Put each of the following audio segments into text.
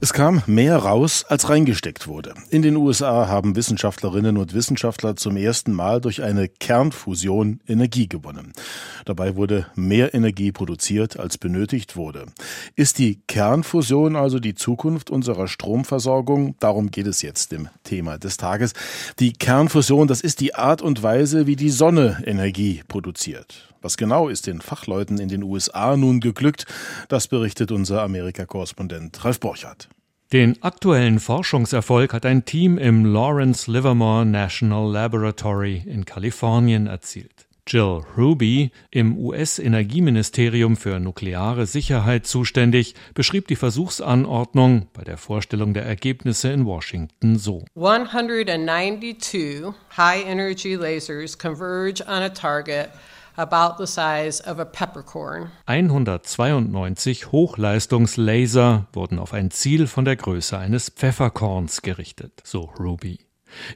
Es kam mehr raus, als reingesteckt wurde. In den USA haben Wissenschaftlerinnen und Wissenschaftler zum ersten Mal durch eine Kernfusion Energie gewonnen. Dabei wurde mehr Energie produziert, als benötigt wurde. Ist die Kernfusion also die Zukunft unserer Stromversorgung? Darum geht es jetzt im Thema des Tages. Die Kernfusion, das ist die Art und Weise, wie die Sonne Energie produziert. Was genau ist den Fachleuten in den USA nun geglückt? Das berichtet unser Amerika-Korrespondent Ralf Borchardt. Den aktuellen Forschungserfolg hat ein Team im Lawrence Livermore National Laboratory in Kalifornien erzielt. Jill Ruby, im US-Energieministerium für nukleare Sicherheit zuständig, beschrieb die Versuchsanordnung bei der Vorstellung der Ergebnisse in Washington so. 192 high-energy lasers converge on a target about the size of a peppercorn. 192 Hochleistungslaser wurden auf ein Ziel von der Größe eines Pfefferkorns gerichtet, so Ruby.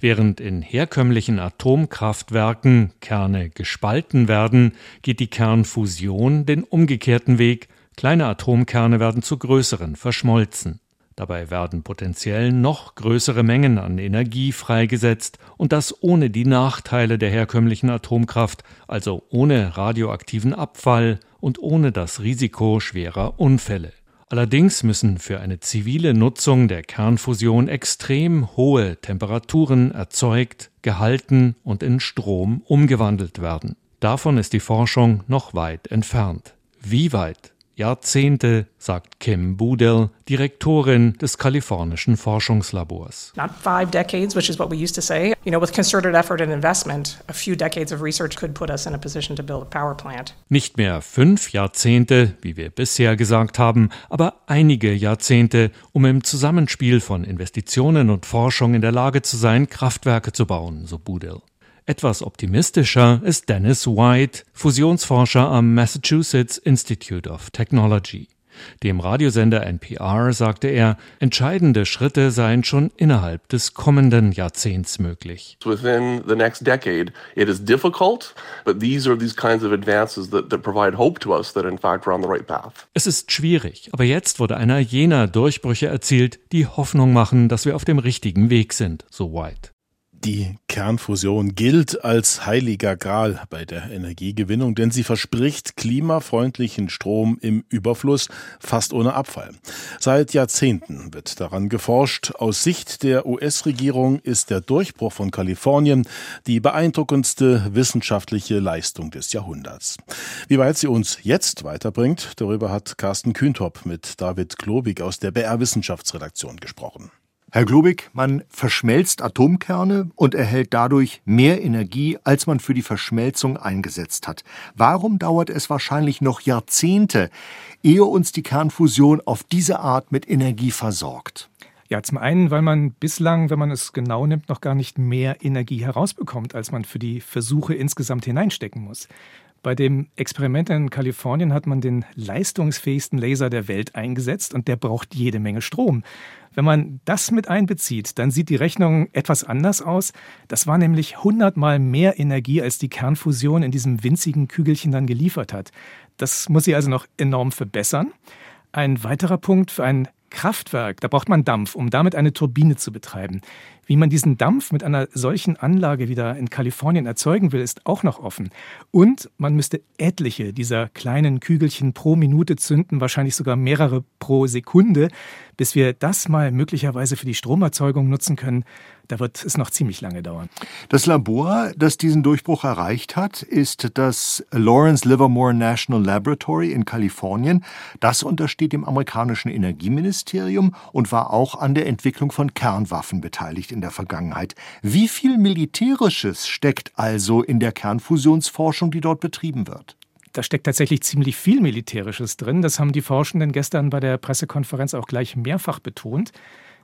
Während in herkömmlichen Atomkraftwerken Kerne gespalten werden, geht die Kernfusion den umgekehrten Weg, kleine Atomkerne werden zu größeren verschmolzen. Dabei werden potenziell noch größere Mengen an Energie freigesetzt und das ohne die Nachteile der herkömmlichen Atomkraft, also ohne radioaktiven Abfall und ohne das Risiko schwerer Unfälle. Allerdings müssen für eine zivile Nutzung der Kernfusion extrem hohe Temperaturen erzeugt, gehalten und in Strom umgewandelt werden. Davon ist die Forschung noch weit entfernt. Wie weit Jahrzehnte, sagt Kim Budel, Direktorin des kalifornischen Forschungslabors. Not five decades, which is what we used to say. You know, with concerted effort and investment, a few decades of research could put us in a position to build a power plant. Nicht mehr fünf Jahrzehnte, wie wir bisher gesagt haben, aber einige Jahrzehnte, um im Zusammenspiel von Investitionen und Forschung in der Lage zu sein, Kraftwerke zu bauen, so Budel. Etwas optimistischer ist Dennis White, Fusionsforscher am Massachusetts Institute of Technology. Dem Radiosender NPR sagte er, entscheidende Schritte seien schon innerhalb des kommenden Jahrzehnts möglich. Within the next decade, it is difficult, but these are these kinds of advances that, that provide hope to us that in fact we're on the right path. Es ist schwierig, aber jetzt wurde einer jener Durchbrüche erzielt, die Hoffnung machen, dass wir auf dem richtigen Weg sind, so White. Die Kernfusion gilt als heiliger Gral bei der Energiegewinnung, denn sie verspricht klimafreundlichen Strom im Überfluss, fast ohne Abfall. Seit Jahrzehnten wird daran geforscht. Aus Sicht der US-Regierung ist der Durchbruch von Kalifornien die beeindruckendste wissenschaftliche Leistung des Jahrhunderts. Wie weit sie uns jetzt weiterbringt, darüber hat Carsten Kühntop mit David Klobig aus der BR Wissenschaftsredaktion gesprochen. Herr Globig, man verschmelzt Atomkerne und erhält dadurch mehr Energie, als man für die Verschmelzung eingesetzt hat. Warum dauert es wahrscheinlich noch Jahrzehnte, ehe uns die Kernfusion auf diese Art mit Energie versorgt? Ja, zum einen, weil man bislang, wenn man es genau nimmt, noch gar nicht mehr Energie herausbekommt, als man für die Versuche insgesamt hineinstecken muss. Bei dem Experiment in Kalifornien hat man den leistungsfähigsten Laser der Welt eingesetzt und der braucht jede Menge Strom. Wenn man das mit einbezieht, dann sieht die Rechnung etwas anders aus. Das war nämlich hundertmal mehr Energie, als die Kernfusion in diesem winzigen Kügelchen dann geliefert hat. Das muss sie also noch enorm verbessern. Ein weiterer Punkt für ein Kraftwerk, da braucht man Dampf, um damit eine Turbine zu betreiben. Wie man diesen Dampf mit einer solchen Anlage wieder in Kalifornien erzeugen will, ist auch noch offen. Und man müsste etliche dieser kleinen Kügelchen pro Minute zünden, wahrscheinlich sogar mehrere pro Sekunde, bis wir das mal möglicherweise für die Stromerzeugung nutzen können. Da wird es noch ziemlich lange dauern. Das Labor, das diesen Durchbruch erreicht hat, ist das Lawrence Livermore National Laboratory in Kalifornien. Das untersteht dem amerikanischen Energieministerium und war auch an der Entwicklung von Kernwaffen beteiligt in der Vergangenheit. Wie viel Militärisches steckt also in der Kernfusionsforschung, die dort betrieben wird? Da steckt tatsächlich ziemlich viel Militärisches drin. Das haben die Forschenden gestern bei der Pressekonferenz auch gleich mehrfach betont.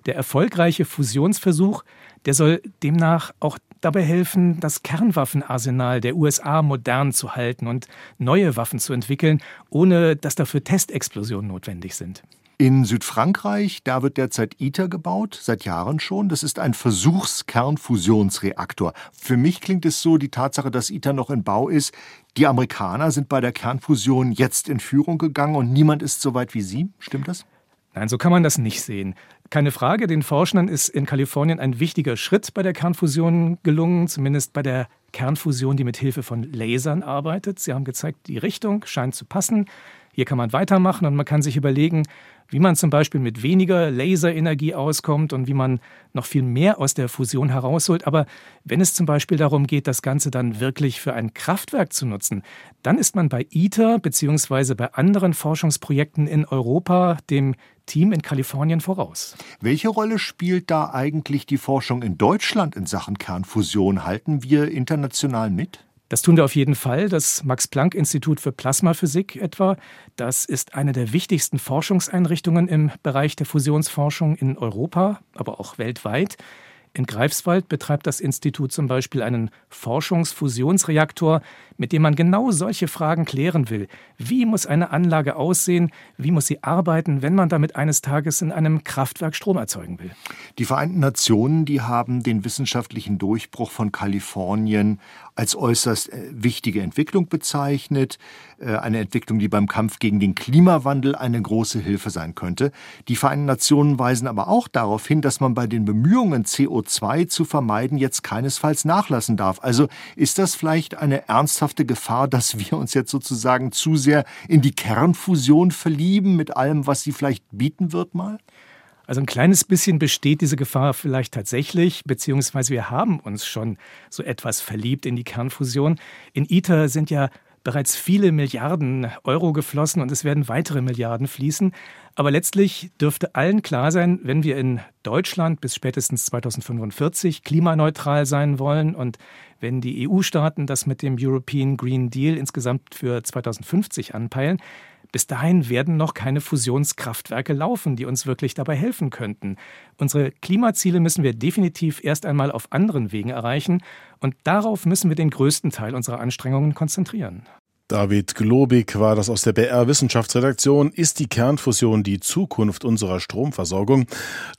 Der erfolgreiche Fusionsversuch, der soll demnach auch dabei helfen, das Kernwaffenarsenal der USA modern zu halten und neue Waffen zu entwickeln, ohne dass dafür Testexplosionen notwendig sind. In Südfrankreich, da wird derzeit ITER gebaut, seit Jahren schon. Das ist ein Versuchskernfusionsreaktor. Für mich klingt es so, die Tatsache, dass ITER noch in Bau ist, die Amerikaner sind bei der Kernfusion jetzt in Führung gegangen und niemand ist so weit wie Sie. Stimmt das? Nein, so kann man das nicht sehen. Keine Frage, den Forschern ist in Kalifornien ein wichtiger Schritt bei der Kernfusion gelungen, zumindest bei der Kernfusion, die mit Hilfe von Lasern arbeitet. Sie haben gezeigt, die Richtung scheint zu passen. Hier kann man weitermachen und man kann sich überlegen, wie man zum Beispiel mit weniger Laserenergie auskommt und wie man noch viel mehr aus der Fusion herausholt. Aber wenn es zum Beispiel darum geht, das Ganze dann wirklich für ein Kraftwerk zu nutzen, dann ist man bei ITER bzw. bei anderen Forschungsprojekten in Europa dem Team in Kalifornien voraus. Welche Rolle spielt da eigentlich die Forschung in Deutschland in Sachen Kernfusion? Halten wir international mit? Das tun wir auf jeden Fall. Das Max-Planck-Institut für Plasmaphysik etwa, das ist eine der wichtigsten Forschungseinrichtungen im Bereich der Fusionsforschung in Europa, aber auch weltweit. In Greifswald betreibt das Institut zum Beispiel einen Forschungsfusionsreaktor, mit dem man genau solche Fragen klären will. Wie muss eine Anlage aussehen? Wie muss sie arbeiten, wenn man damit eines Tages in einem Kraftwerk Strom erzeugen will? Die Vereinten Nationen, die haben den wissenschaftlichen Durchbruch von Kalifornien als äußerst äh, wichtige Entwicklung bezeichnet, äh, eine Entwicklung, die beim Kampf gegen den Klimawandel eine große Hilfe sein könnte. Die Vereinten Nationen weisen aber auch darauf hin, dass man bei den Bemühungen, CO2 zu vermeiden, jetzt keinesfalls nachlassen darf. Also ist das vielleicht eine ernsthafte Gefahr, dass wir uns jetzt sozusagen zu sehr in die Kernfusion verlieben mit allem, was sie vielleicht bieten wird mal? Also ein kleines bisschen besteht diese Gefahr vielleicht tatsächlich, beziehungsweise wir haben uns schon so etwas verliebt in die Kernfusion. In ITER sind ja bereits viele Milliarden Euro geflossen und es werden weitere Milliarden fließen. Aber letztlich dürfte allen klar sein, wenn wir in Deutschland bis spätestens 2045 klimaneutral sein wollen und wenn die EU-Staaten das mit dem European Green Deal insgesamt für 2050 anpeilen, bis dahin werden noch keine Fusionskraftwerke laufen, die uns wirklich dabei helfen könnten. Unsere Klimaziele müssen wir definitiv erst einmal auf anderen Wegen erreichen und darauf müssen wir den größten Teil unserer Anstrengungen konzentrieren. David Globig war das aus der BR Wissenschaftsredaktion. Ist die Kernfusion die Zukunft unserer Stromversorgung?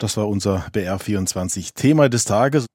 Das war unser BR24 Thema des Tages.